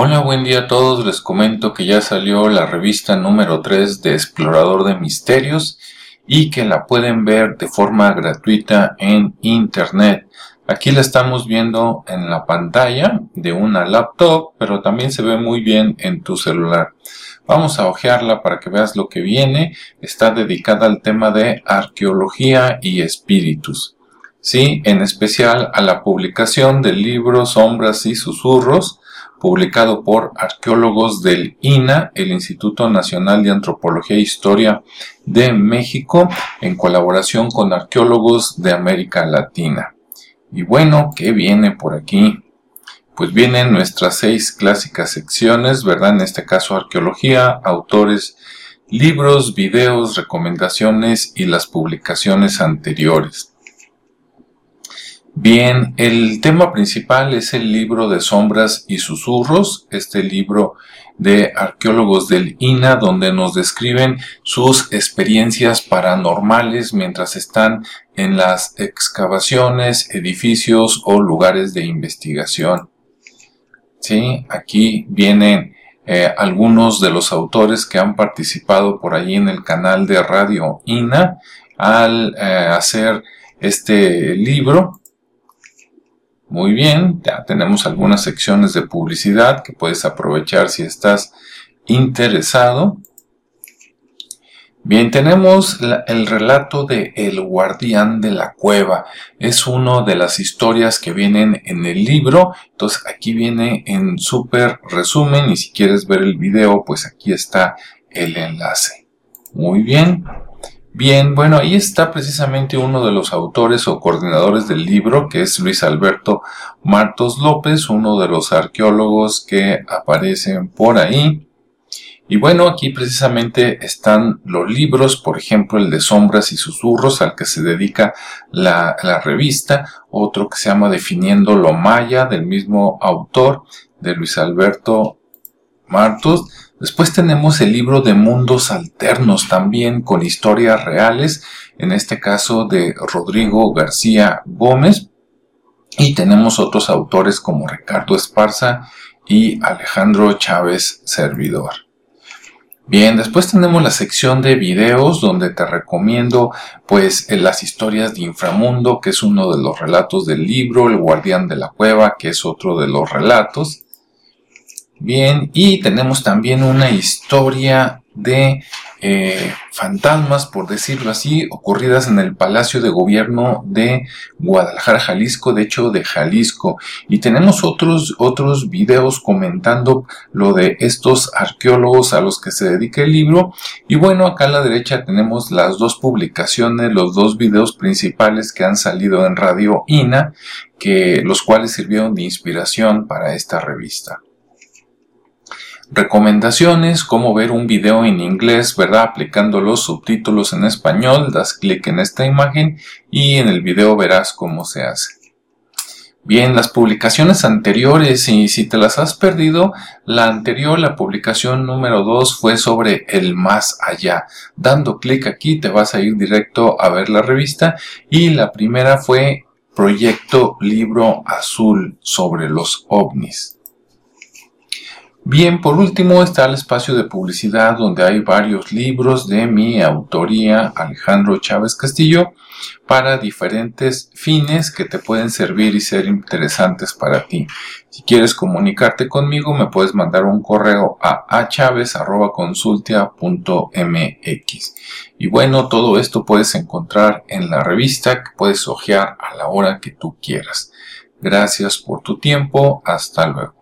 Hola, buen día a todos. Les comento que ya salió la revista número 3 de Explorador de Misterios y que la pueden ver de forma gratuita en internet. Aquí la estamos viendo en la pantalla de una laptop, pero también se ve muy bien en tu celular. Vamos a hojearla para que veas lo que viene. Está dedicada al tema de arqueología y espíritus. Sí, en especial a la publicación del libro Sombras y Susurros, publicado por arqueólogos del INA, el Instituto Nacional de Antropología e Historia de México, en colaboración con arqueólogos de América Latina. Y bueno, ¿qué viene por aquí? Pues vienen nuestras seis clásicas secciones, ¿verdad? En este caso arqueología, autores, libros, videos, recomendaciones y las publicaciones anteriores. Bien, el tema principal es el libro de sombras y susurros, este libro de arqueólogos del INA donde nos describen sus experiencias paranormales mientras están en las excavaciones, edificios o lugares de investigación. Sí, aquí vienen eh, algunos de los autores que han participado por allí en el canal de Radio INA al eh, hacer este libro muy bien, ya tenemos algunas secciones de publicidad que puedes aprovechar si estás interesado. Bien, tenemos el relato de El guardián de la cueva. Es una de las historias que vienen en el libro. Entonces aquí viene en súper resumen y si quieres ver el video, pues aquí está el enlace. Muy bien. Bien, bueno, ahí está precisamente uno de los autores o coordinadores del libro, que es Luis Alberto Martos López, uno de los arqueólogos que aparecen por ahí. Y bueno, aquí precisamente están los libros, por ejemplo, el de Sombras y Susurros, al que se dedica la, la revista, otro que se llama Definiendo lo Maya, del mismo autor, de Luis Alberto Martos, Después tenemos el libro de Mundos Alternos también con historias reales, en este caso de Rodrigo García Gómez. Y tenemos otros autores como Ricardo Esparza y Alejandro Chávez Servidor. Bien, después tenemos la sección de videos donde te recomiendo pues las historias de Inframundo, que es uno de los relatos del libro, El guardián de la cueva, que es otro de los relatos. Bien, y tenemos también una historia de eh, fantasmas, por decirlo así, ocurridas en el Palacio de Gobierno de Guadalajara, Jalisco, de hecho de Jalisco. Y tenemos otros, otros videos comentando lo de estos arqueólogos a los que se dedica el libro. Y bueno, acá a la derecha tenemos las dos publicaciones, los dos videos principales que han salido en Radio INA, que, los cuales sirvieron de inspiración para esta revista. Recomendaciones, cómo ver un video en inglés, ¿verdad? Aplicando los subtítulos en español, das clic en esta imagen y en el video verás cómo se hace. Bien, las publicaciones anteriores, y si te las has perdido, la anterior, la publicación número 2 fue sobre el más allá. Dando clic aquí te vas a ir directo a ver la revista y la primera fue Proyecto Libro Azul sobre los ovnis. Bien, por último está el espacio de publicidad donde hay varios libros de mi autoría Alejandro Chávez Castillo para diferentes fines que te pueden servir y ser interesantes para ti. Si quieres comunicarte conmigo me puedes mandar un correo a achavez.consultia.mx y bueno, todo esto puedes encontrar en la revista que puedes hojear a la hora que tú quieras. Gracias por tu tiempo, hasta luego.